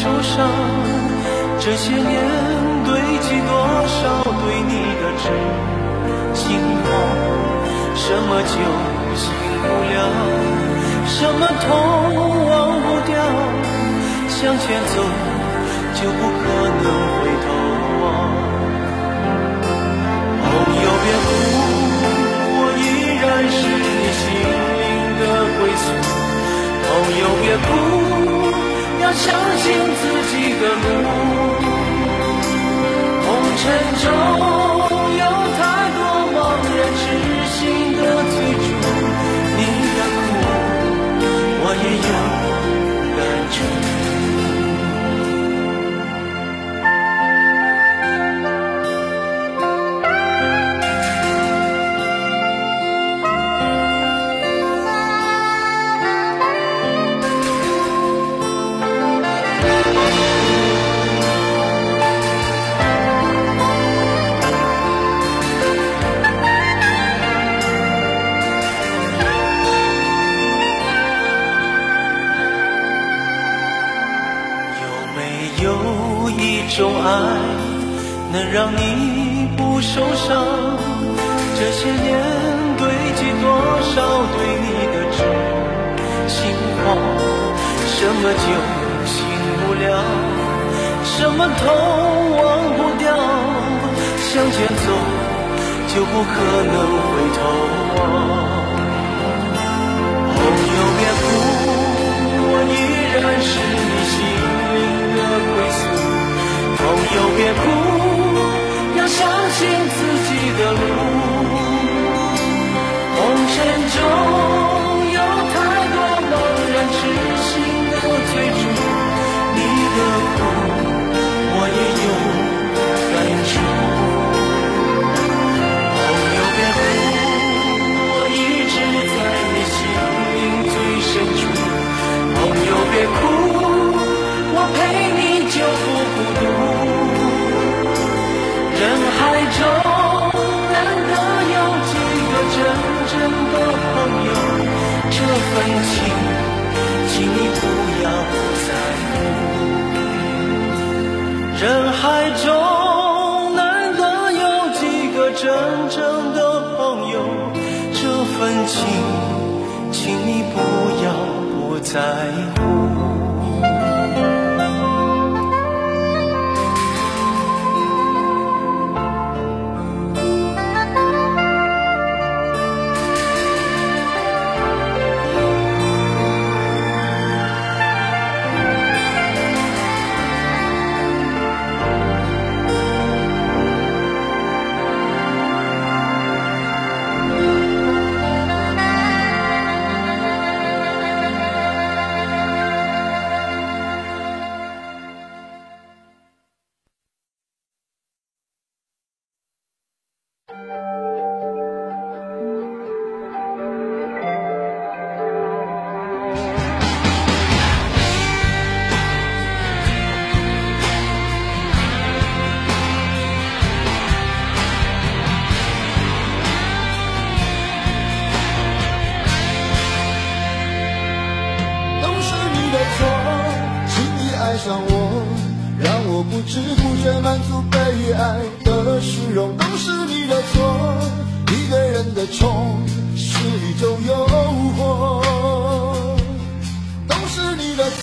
受伤，这些年堆积多少对你的痴心话？什么酒醒不了，什么痛忘不掉？向前走就不可能爱能让你不受伤，这些年堆积多少对你的痴心话？什么酒醒不了，什么痛忘不掉？向前走就不可能回头望。朋友别哭，在乎。爱上我，让我不知不觉满足被爱的虚荣，都是你的错。一个人的宠是一种诱惑，都是你的。